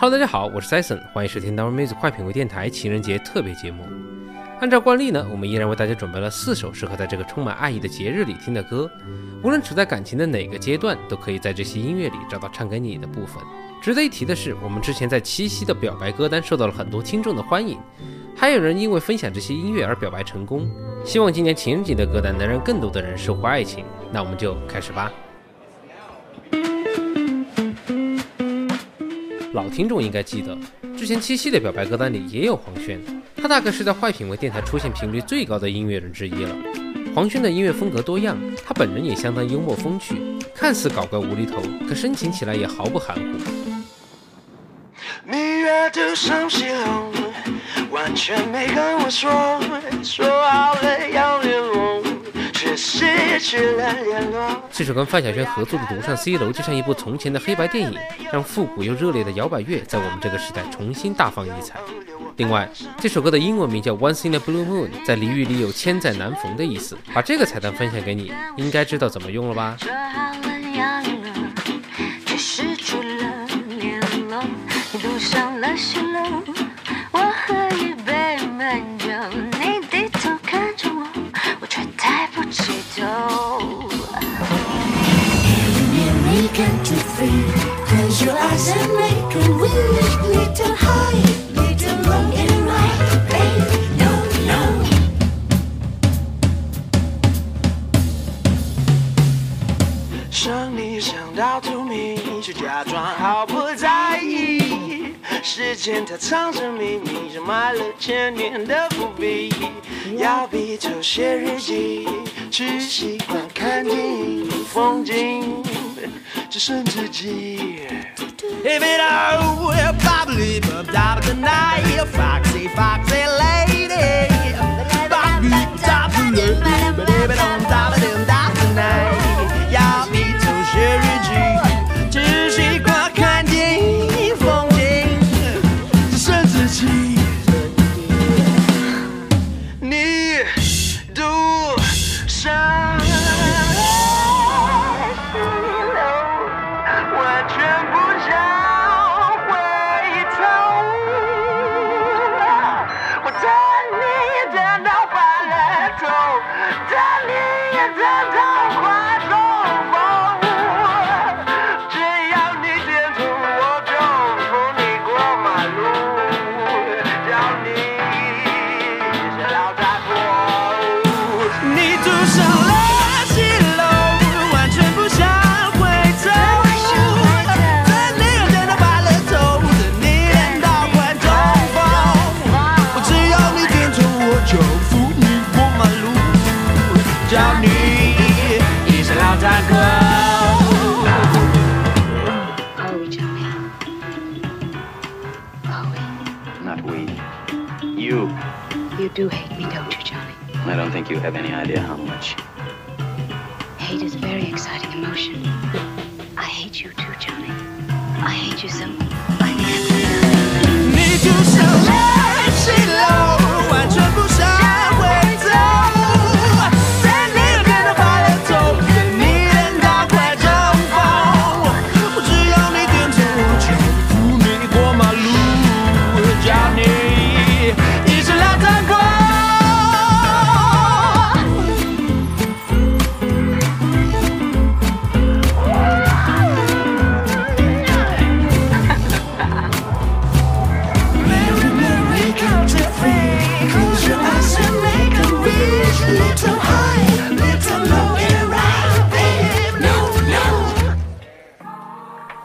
Hello，大家好，我是 Jason，欢迎收听 Our Music 快品味电台情人节特别节目。按照惯例呢，我们依然为大家准备了四首适合在这个充满爱意的节日里听的歌。无论处在感情的哪个阶段，都可以在这些音乐里找到唱给你的部分。值得一提的是，我们之前在七夕的表白歌单受到了很多听众的欢迎，还有人因为分享这些音乐而表白成功。希望今年情人节的歌单能让更多的人收获爱情。那我们就开始吧。老听众应该记得，之前七夕的表白歌单里也有黄轩，他大概是在坏品味电台出现频率最高的音乐人之一了。黄轩的音乐风格多样，他本人也相当幽默风趣，看似搞怪无厘头，可深情起来也毫不含糊。完全没跟我说，说好了要。这首跟范晓萱合作的《独上 C 楼》就像一部从前的黑白电影，让复古又热烈的摇摆乐在我们这个时代重新大放异彩。另外，这首歌的英文名叫《Once in a Blue Moon》，在俚语里有千载难逢的意思。把这个彩蛋分享给你，应该知道怎么用了吧？想间它藏着秘密，就埋了千年的伏笔。要笔就写日记，只喜欢看电影风景。只剩自己。If it all probably but tonight, foxy foxy lady. Do hate me, don't you, Johnny? I don't think you have any idea how much. Hate is a very exciting emotion. I hate you too, Johnny. I hate you so. I. Need you so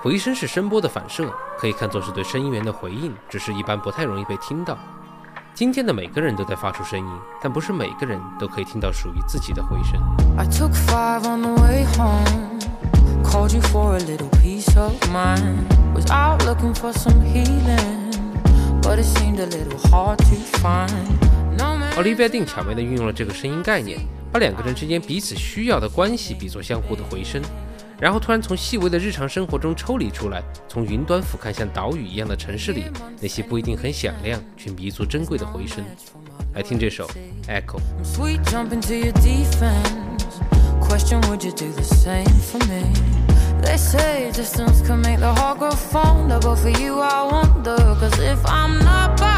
回声是声波的反射，可以看作是对声音源的回应，只是一般不太容易被听到。今天的每个人都在发出声音，但不是每个人都可以听到属于自己的回声。Olivia Dean 巧妙地运用了这个声音概念，把两个人之间彼此需要的关系比作相互的回声。然后突然从细微的日常生活中抽离出来，从云端俯瞰像岛屿一样的城市里，那些不一定很响亮却弥足珍贵的回声。来听这首《Echo》。Question Would you do the same for me? They say distance can make the heart grow fonder, but for you I wonder. Cause if I'm not by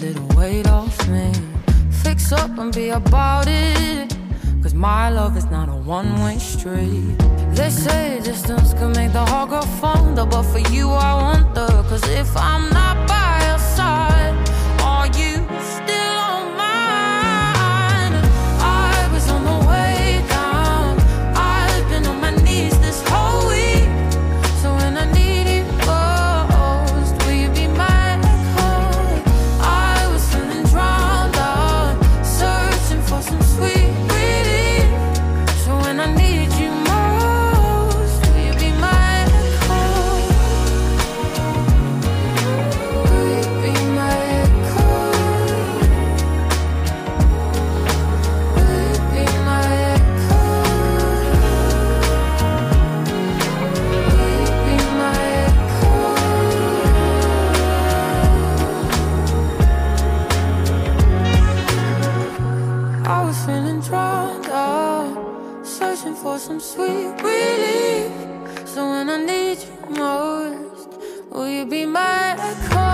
little weight off me. Fix up and be about it. Cause my love is not a one way street. They say distance can make the heart grow fonder. But for you, I wonder. Cause if I'm for some sweet relief. So when I need you most, will you be my echo?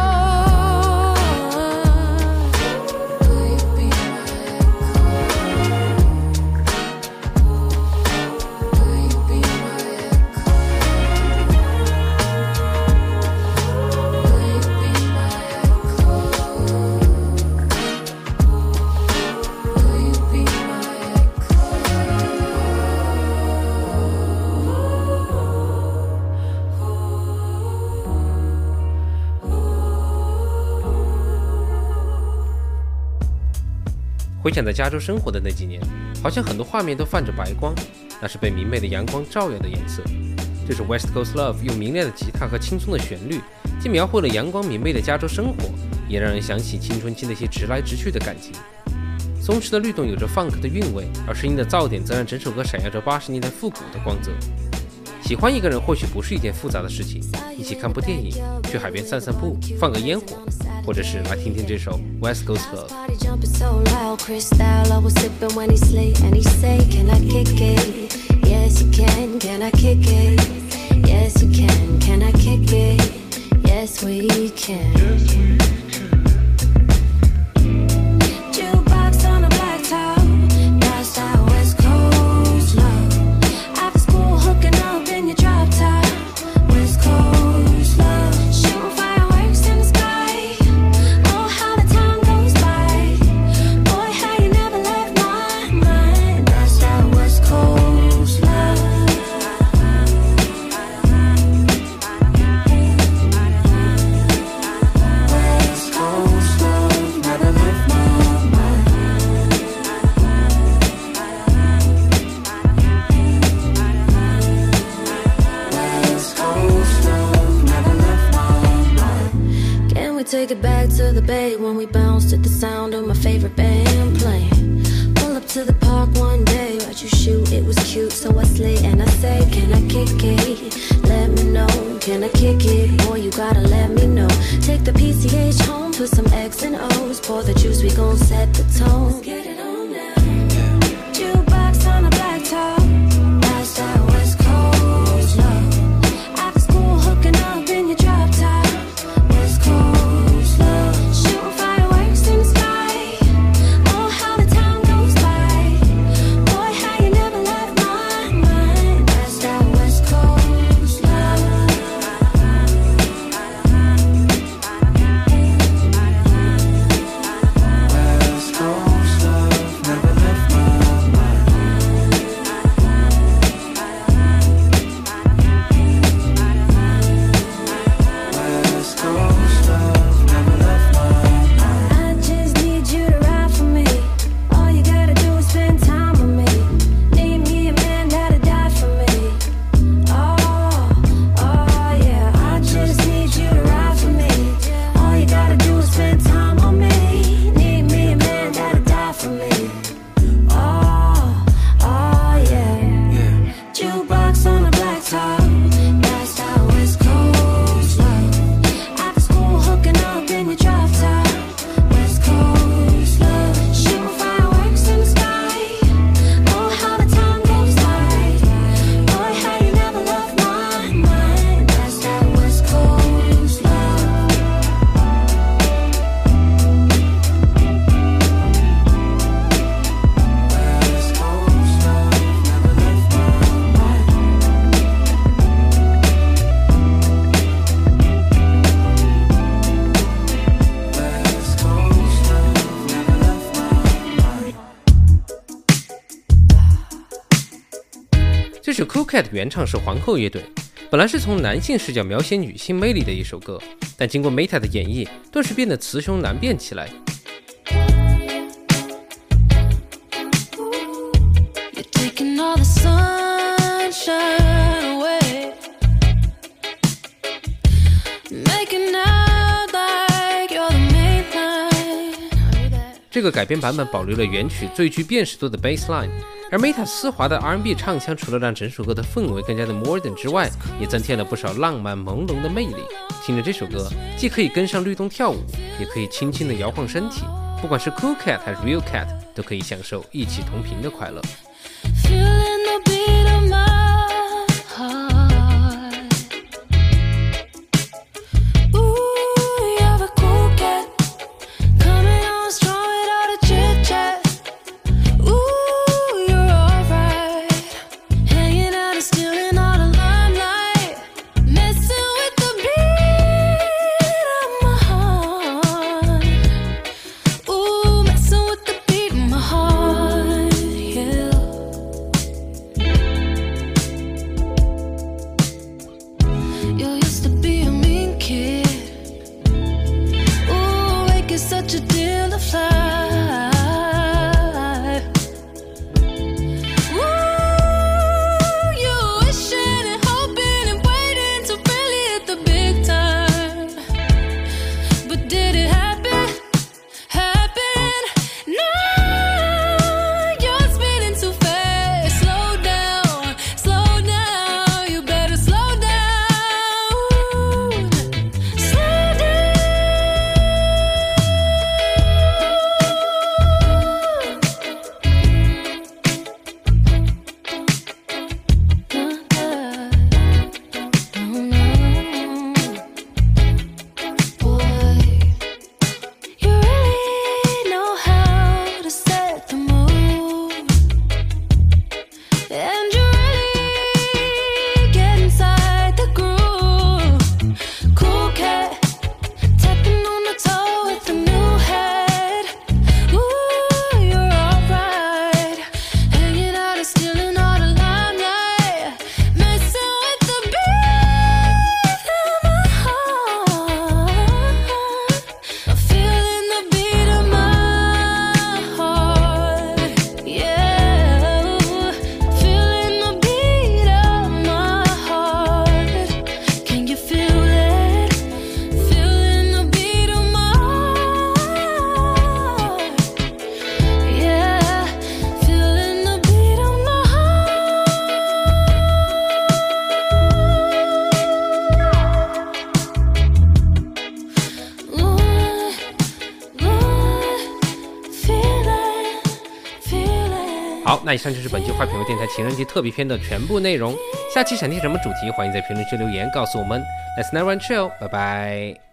回想在加州生活的那几年，好像很多画面都泛着白光，那是被明媚的阳光照耀的颜色。这首 West Coast Love 用明亮的吉他和轻松的旋律，既描绘了阳光明媚的加州生活，也让人想起青春期那些直来直去的感情。松弛的律动有着 funk 的韵味，而声音的噪点则让整首歌闪耀着八十年代复古的光泽。喜欢一个人或许不是一件复杂的事情，一起看部电影，去海边散散步，放个烟火，或者是来听听这首 West Coast Love。Party jumping so so I slay and I say, Can I kick it? Let me know. Can I kick it? Boy, you gotta let me know. Take the PCH home, put some X and O's, pour the juice, we gon' set the tone. Get it on Cool Cat》原唱是皇后乐队，本来是从男性视角描写女性魅力的一首歌，但经过 Meta 的演绎，顿时变得雌雄难辨起来。You're taking all the sunshine away. Making out like you're the main line. 这个改编版本保留了原曲最具辨识度的 bass line，而 Meta 丝滑的 R&B 唱腔，除了让整首歌的氛围更加的 modern 之外，也增添了不少浪漫朦胧的魅力。听着这首歌，既可以跟上律动跳舞，也可以轻轻的摇晃身体。不管是 Cool Cat 还是 Real Cat，都可以享受一起同频的快乐。以上就是本期坏品味电台情人节特别篇的全部内容。下期想听什么主题，欢迎在评论区留言告诉我们。Let's never chill，拜拜。